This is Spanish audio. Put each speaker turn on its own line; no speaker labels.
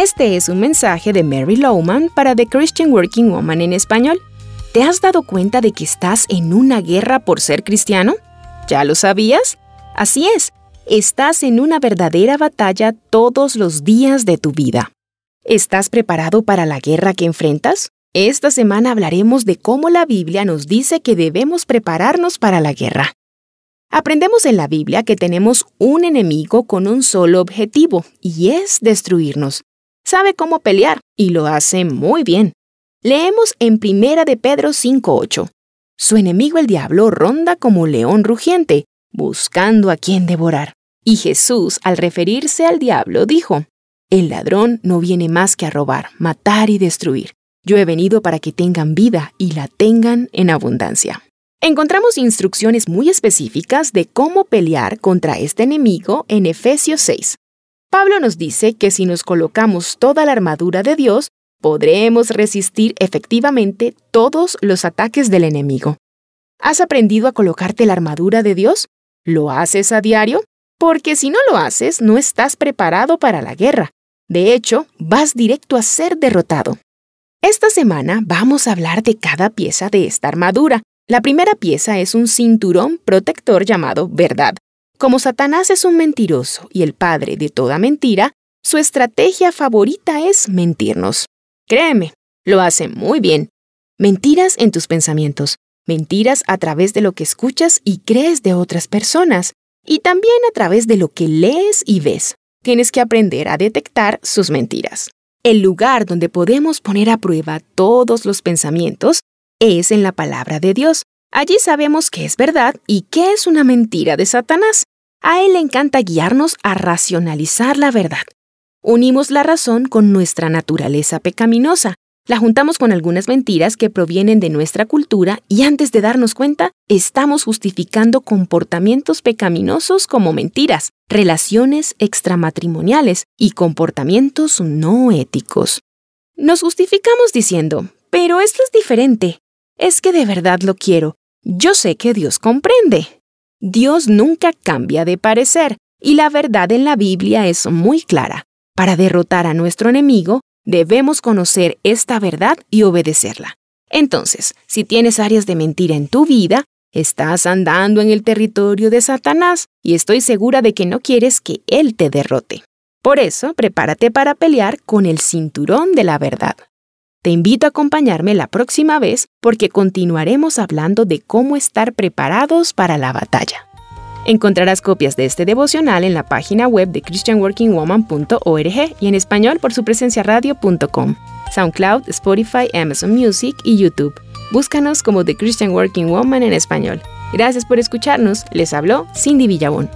Este es un mensaje de Mary Lowman para The Christian Working Woman en español. ¿Te has dado cuenta de que estás en una guerra por ser cristiano? ¿Ya lo sabías? Así es, estás en una verdadera batalla todos los días de tu vida. ¿Estás preparado para la guerra que enfrentas? Esta semana hablaremos de cómo la Biblia nos dice que debemos prepararnos para la guerra. Aprendemos en la Biblia que tenemos un enemigo con un solo objetivo, y es destruirnos. Sabe cómo pelear, y lo hace muy bien. Leemos en Primera de Pedro 5.8. Su enemigo el diablo ronda como león rugiente, buscando a quien devorar. Y Jesús, al referirse al diablo, dijo, El ladrón no viene más que a robar, matar y destruir. Yo he venido para que tengan vida y la tengan en abundancia. Encontramos instrucciones muy específicas de cómo pelear contra este enemigo en Efesios 6. Pablo nos dice que si nos colocamos toda la armadura de Dios, podremos resistir efectivamente todos los ataques del enemigo. ¿Has aprendido a colocarte la armadura de Dios? ¿Lo haces a diario? Porque si no lo haces, no estás preparado para la guerra. De hecho, vas directo a ser derrotado. Esta semana vamos a hablar de cada pieza de esta armadura. La primera pieza es un cinturón protector llamado verdad. Como Satanás es un mentiroso y el padre de toda mentira, su estrategia favorita es mentirnos. Créeme, lo hace muy bien. Mentiras en tus pensamientos, mentiras a través de lo que escuchas y crees de otras personas, y también a través de lo que lees y ves. Tienes que aprender a detectar sus mentiras. El lugar donde podemos poner a prueba todos los pensamientos es en la palabra de Dios. Allí sabemos qué es verdad y qué es una mentira de Satanás. A él le encanta guiarnos a racionalizar la verdad. Unimos la razón con nuestra naturaleza pecaminosa, la juntamos con algunas mentiras que provienen de nuestra cultura y antes de darnos cuenta, estamos justificando comportamientos pecaminosos como mentiras, relaciones extramatrimoniales y comportamientos no éticos. Nos justificamos diciendo, pero esto es diferente. Es que de verdad lo quiero. Yo sé que Dios comprende. Dios nunca cambia de parecer, y la verdad en la Biblia es muy clara. Para derrotar a nuestro enemigo, Debemos conocer esta verdad y obedecerla. Entonces, si tienes áreas de mentira en tu vida, estás andando en el territorio de Satanás y estoy segura de que no quieres que él te derrote. Por eso, prepárate para pelear con el cinturón de la verdad. Te invito a acompañarme la próxima vez porque continuaremos hablando de cómo estar preparados para la batalla. Encontrarás copias de este devocional en la página web de christianworkingwoman.org y en español por su presencia radio.com, SoundCloud, Spotify, Amazon Music y YouTube. Búscanos como The Christian Working Woman en español. Gracias por escucharnos. Les habló Cindy Villabón.